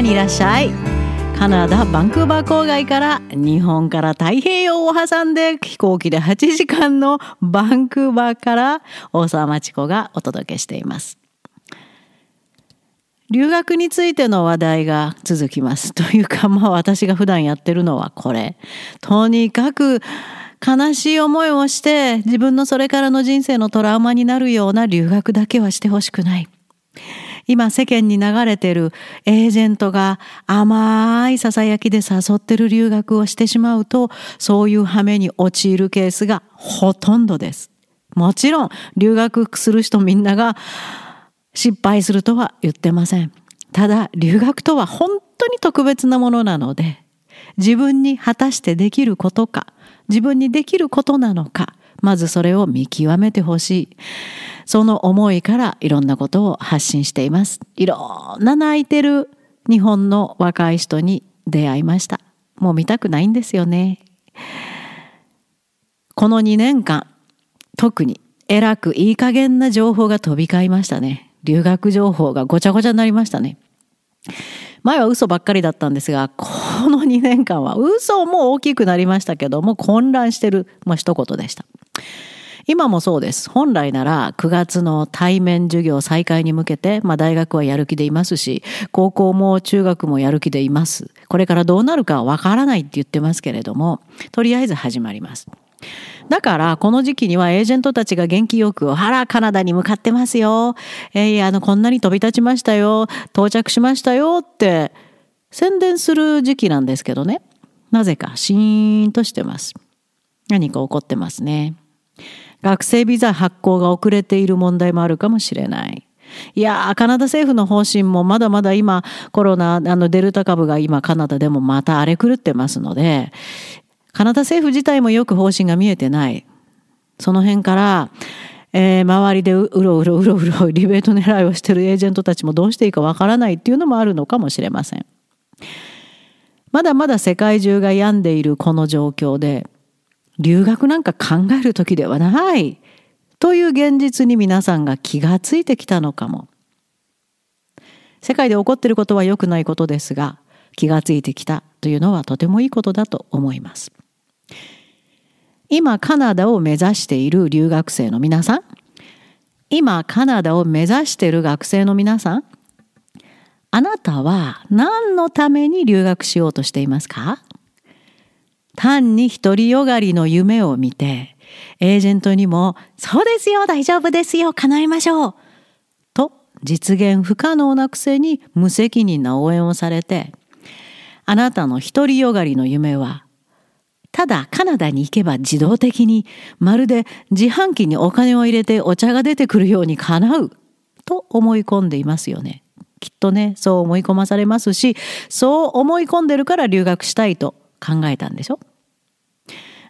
にいらっしゃい。カナダバンクーバー郊外から日本から太平洋を挟んで飛行機で8時間のバンクーバーから大沢町子がお届けしています。留学についての話題が続きます。というか まあ私が普段やってるのはこれ。とにかく悲しい思いをして自分のそれからの人生のトラウマになるような留学だけはしてほしくない。今世間に流れてるエージェントが甘い囁きで誘ってる留学をしてしまうとそういう羽目に陥るケースがほとんどです。もちろん留学する人みんなが失敗するとは言ってません。ただ留学とは本当に特別なものなので自分に果たしてできることか自分にできることなのかまずそれを見極めてほしいその思いからいろんなことを発信しています。いろんな泣いてる日本の若い人に出会いました。もう見たくないんですよね。この2年間特に偉くいい加減な情報が飛び交いましたね。留学情報がごちゃごちゃになりましたね。前は嘘ばっかりだったんですがこの2年間は嘘も大きくなりましたけども混乱してる、まあ、一言でした。今もそうです。本来なら9月の対面授業再開に向けて、まあ大学はやる気でいますし、高校も中学もやる気でいます。これからどうなるかわからないって言ってますけれども、とりあえず始まります。だからこの時期にはエージェントたちが元気よく「あらカナダに向かってますよ」えー、あの「こんなに飛び立ちましたよ」「到着しましたよ」って宣伝する時期なんですけどねなぜかシーンとしてます何か起こってますね学生ビザ発行が遅れている問題もあるかもしれないいやカナダ政府の方針もまだまだ今コロナあのデルタ株が今カナダでもまた荒れ狂ってますのでカナダ政府自体もよく方針が見えてない。その辺から、えー、周りでうろうろうろうろリベート狙いをしてるエージェントたちもどうしていいかわからないっていうのもあるのかもしれません。まだまだ世界中が病んでいるこの状況で留学なんか考える時ではないという現実に皆さんが気がついてきたのかも。世界で起こっていることは良くないことですが気がついてきたというのはとてもいいことだと思います。今カナダを目指している留学生の皆さん今カナダを目指している学生の皆さんあなたは何のために留学しようとしていますか？単に独りよがりの夢を見てエージェントにも「そうですよ大丈夫ですよ叶えましょう」と実現不可能なくせに無責任な応援をされてあなたの独りよがりの夢はただカナダに行けば自動的にまるで自販機にお金を入れてお茶が出てくるように叶うと思い込んでいますよね。きっとねそう思い込まされますしそう思い込んでるから留学したいと考えたんでしょ？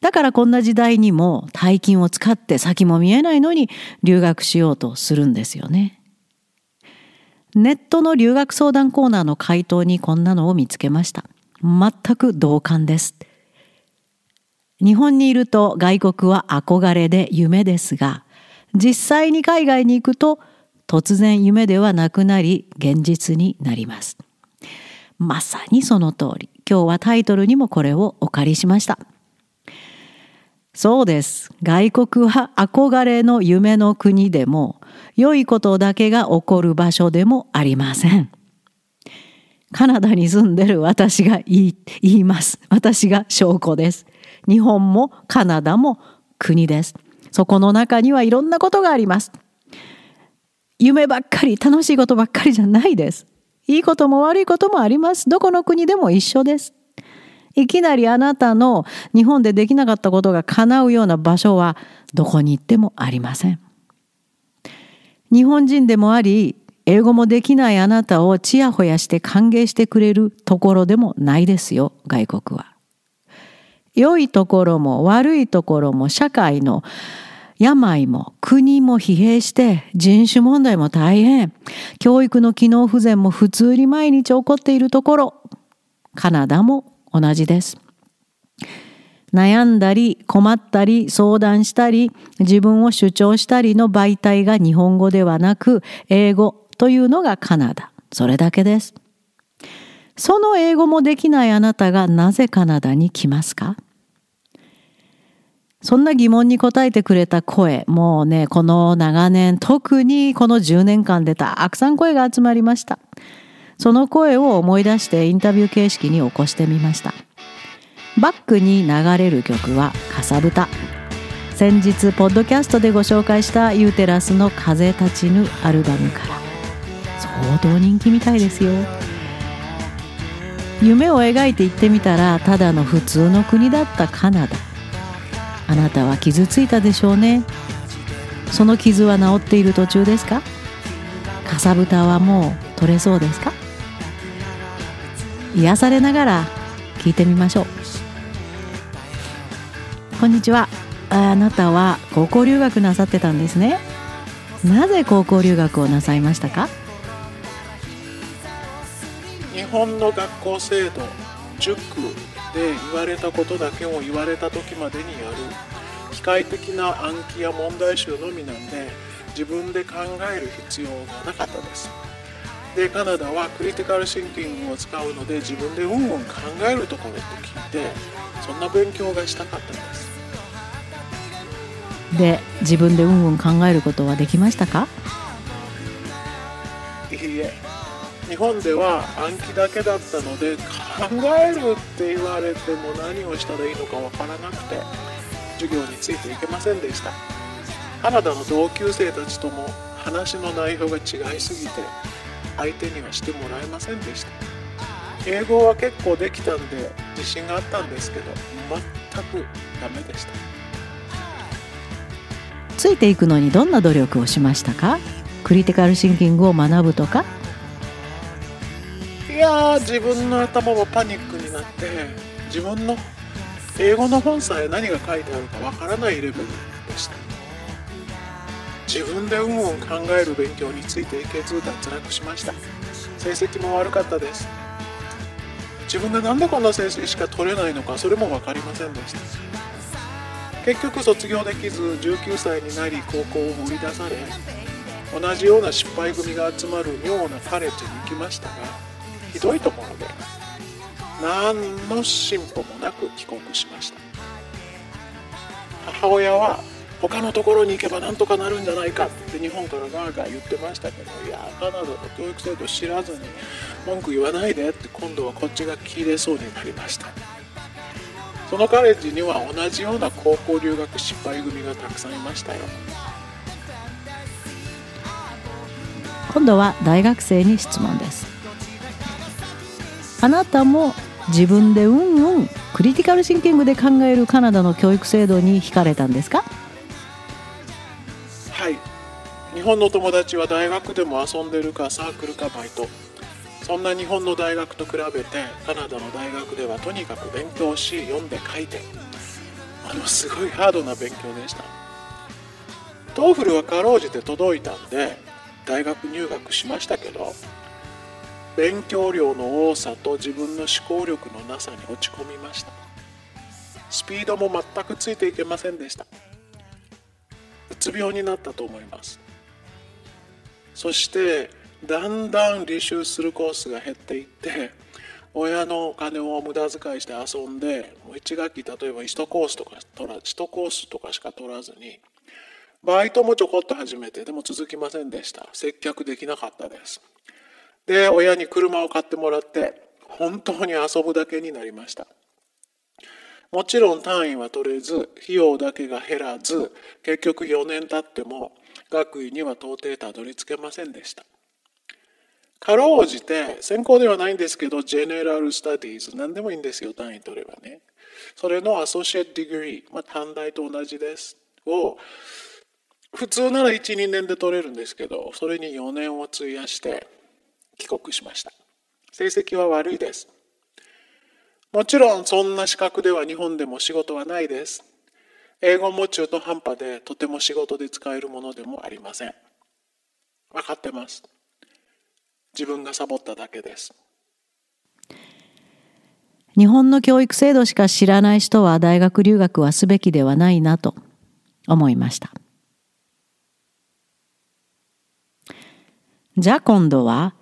だからこんな時代にも大金を使って先も見えないのに留学しようとするんですよね。ネットの留学相談コーナーの回答にこんなのを見つけました。全く同感です。日本にいると外国は憧れで夢ですが、実際に海外に行くと突然夢ではなくなり現実になります。まさにその通り。今日はタイトルにもこれをお借りしました。そうです。外国は憧れの夢の国でも良いことだけが起こる場所でもありません。カナダに住んでる私が言い言います。私が証拠です。日本もカナダも国です。そこの中にはいろんなことがあります。夢ばっかり、楽しいことばっかりじゃないです。いいことも悪いこともあります。どこの国でも一緒です。いきなりあなたの日本でできなかったことが叶うような場所はどこに行ってもありません。日本人でもあり、英語もできないあなたをちやほやして歓迎してくれるところでもないですよ、外国は。良いところも悪いところも社会の病も国も疲弊して人種問題も大変教育の機能不全も普通に毎日起こっているところカナダも同じです。悩んだり困ったり相談したり自分を主張したりの媒体が日本語ではなく英語というのがカナダ。それだけです。その英語もできないあなたがなぜカナダに来ますか？そんな疑問に答えてくれた声、もうね、この長年、特にこの10年間でたくさん声が集まりました。その声を思い出してインタビュー形式に起こしてみました。バックに流れる曲は「かさぶた」先日ポッドキャストでご紹介したユーテラスの「風立ちぬ」アルバムから。相当人気みたいですよ。夢を描いて行ってみたらただの普通の国だったカナダ。あなたは傷ついたでしょうね。その傷は治っている途中ですか？かさぶたはもう取れそうですか？癒されながら聞いてみましょう。こんにちは。あなたは高校留学なさってたんですね。なぜ高校留学をなさいましたか？日本の学校制度塾で言われたことだけを言われた時までにやる機械的な暗記や問題集のみなんで自分で考える必要がなかったです。でカナダはクリティカルシンキングを使うので自分でうんうん考えるところって聞いてそんな勉強がしたかったんです。で自分でうんうん考えることはできましたか？いいえ。日本では暗記だけだったので考えるって言われても何をしたらいいのかわからなくて授業についていけませんでした。カナダの同級生たちとも話の内容が違いすぎて相手にはしてもらえませんでした。英語は結構できたんで自信があったんですけど全くダメでした。ついていくのにどんな努力をしましたか？クリティカルシンキングを学ぶとか？いや自分の頭もパニックになって自分の英語の本さえ何が書いてあるかわからないレベル自分で運を考える勉強についていけず脱落しました。成績も悪かったです。自分でなんでこんな成績しか取れないのかそれも分かりませんでした。結局卒業できず19歳になり高校を放り出され同じような失敗組が集まる妙なカレッジに行きましたがひどいところで何の進歩もなく帰国しました。母親は他のところに行けばなんとかなるんじゃないか。って日本からガーガー言ってましたけどいやカナダの教育制度知らずに文句言わないでって今度はこっちが切れそうになりました。そのカレッジには同じような高校留学失敗組がたくさんいましたよ。今度は大学生に質問です。あなたも自分でうんうんクリティカルシンキングで考えるカナダの教育制度に惹かれたんですか？本の友達は大学でも遊んでるかサークルかバイト。そんな日本の大学と比べてカナダの大学ではとにかく勉強し読んで書いて。あのすごいハードな勉強でした。 TOEFL はかろうじて届いたんで大学入学しましたけど勉強量の多さと自分の思考力のなさに落ち込みました。スピードも全くついていけませんでした。うつ病になったと思います。そしてだんだん履修するコースが減っていって親のお金を無駄遣いして遊んで1学期例えば1コースとか取ら1コースとかしか取らずにバイトもちょこっと始めてでも続きませんでした接客できなかったですで、親に車を買ってもらって、本当に遊ぶだけになりました。もちろん単位は取れず、費用だけが減らず、結局4年経っても学位には到底たどり着けませんでした。かろうじて、専攻ではないんですけど、 General Studies、何でもいいんですよ、単位取ればね。それの Associate Degree、まあ、短大と同じです。を、普通なら1、2年で取れるんですけど、それに4年を費やして、帰国しました成績は悪いですもちろんそんな資格では日本でも仕事はないです英語も中途半端でとても仕事で使えるものでもありません。分かってます。自分がサボっただけです。日本の教育制度しか知らない人は大学留学はすべきではないなと思いました。じゃあ今度は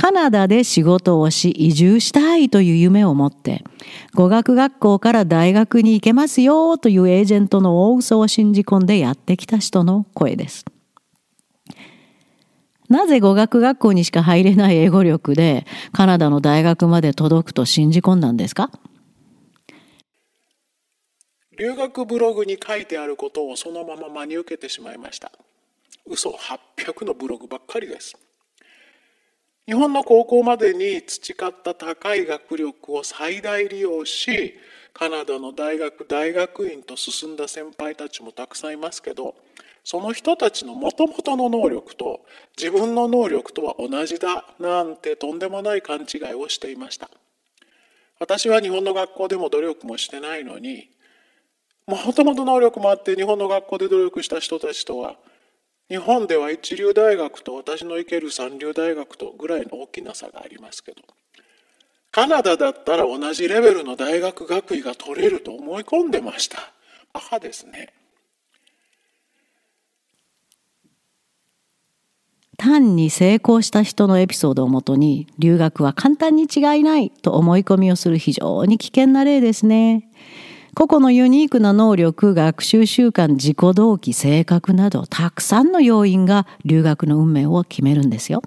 カナダで仕事をし移住したいという夢を持って語学学校から大学に行けますよというエージェントの大嘘を信じ込んでやってきた人の声です。なぜ語学学校にしか入れない英語力でカナダの大学まで届くと信じ込んだんですか？留学ブログに書いてあることをそのまま真に受けてしまいました。嘘800のブログばっかりです。日本の高校までに培った高い学力を最大利用し、カナダの大学、大学院と進んだ先輩たちもたくさんいますけど、その人たちのもともとの能力と自分の能力とは同じだなんてとんでもない勘違いをしていました。私は日本の学校でも努力もしてないのに、もともと能力もあって日本の学校で努力した人たちとは、日本では一流大学と私の行ける三流大学とぐらいの大きな差がありますけど、カナダだったら同じレベルの大学学位が取れると思い込んでました。バカですね。単に成功した人のエピソードをもとに留学は簡単に違いないと思い込みをする非常に危険な例ですね。個々のユニークな能力、学習習慣、自己動機、性格などたくさんの要因が留学の運命を決めるんですよ。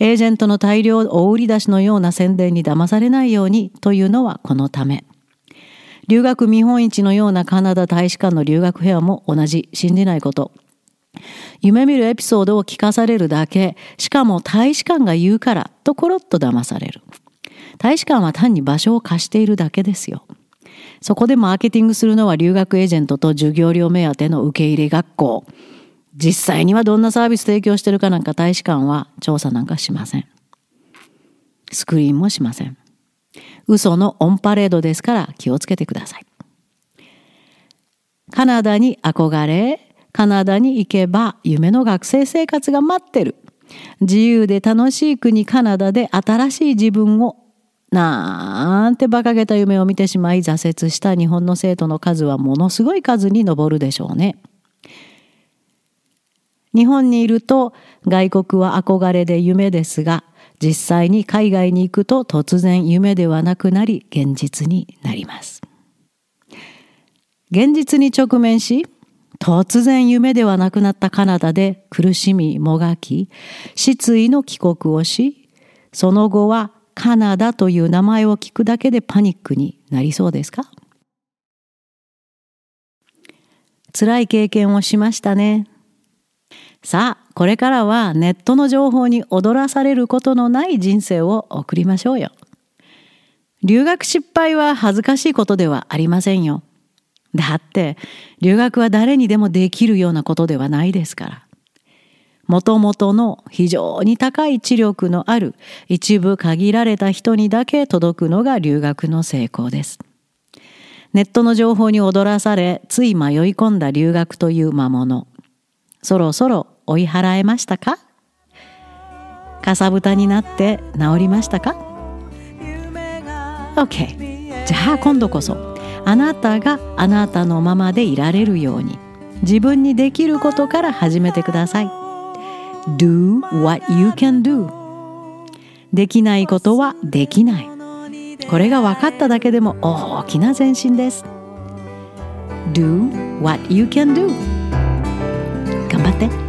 エージェントの大量大売り出しのような宣伝に騙されないようにというのはこのため。留学見本市のようなカナダ大使館の留学フェアも同じ信じないこと。夢見るエピソードを聞かされるだけ、しかも大使館が言うからとコロッと騙される。大使館は単に場所を貸しているだけですよ。そこでマーケティングするのは留学エージェントと授業料目当ての受け入れ学校。実際にはどんなサービス提供してるかなんか大使館は調査なんかしません。スクリーンもしません。嘘のオンパレードですから気をつけてください。カナダに憧れ、カナダに行けば夢の学生生活が待ってる。自由で楽しい国カナダで新しい自分をなんて馬鹿げた夢を見てしまい挫折した日本の生徒の数はものすごい数に上るでしょうね。日本にいると外国は憧れで夢ですが実際に海外に行くと突然夢ではなくなり現実になります。現実に直面し突然夢ではなくなったカナダで苦しみもがき、失意の帰国をし、その後はカナダという名前を聞くだけでパニックになりそうですか？辛い経験をしましたね。さあ、これからはネットの情報に踊らされることのない人生を送りましょうよ。留学失敗は恥ずかしいことではありませんよ。だって留学は誰にでもできるようなことではないですから。もともとの非常に高い知力のある一部限られた人にだけ届くのが留学の成功です。ネットの情報に踊らされ、つい迷い込んだ留学という魔物。そろそろ追い払えましたか？かさぶたになって治りましたか ?OK。じゃあ今度こそあなたがあなたのままでいられるように自分にできることから始めてください Do what you can do. できないことはできない。これが分かっただけでも大きな前進です。Do what you can do. 頑張って。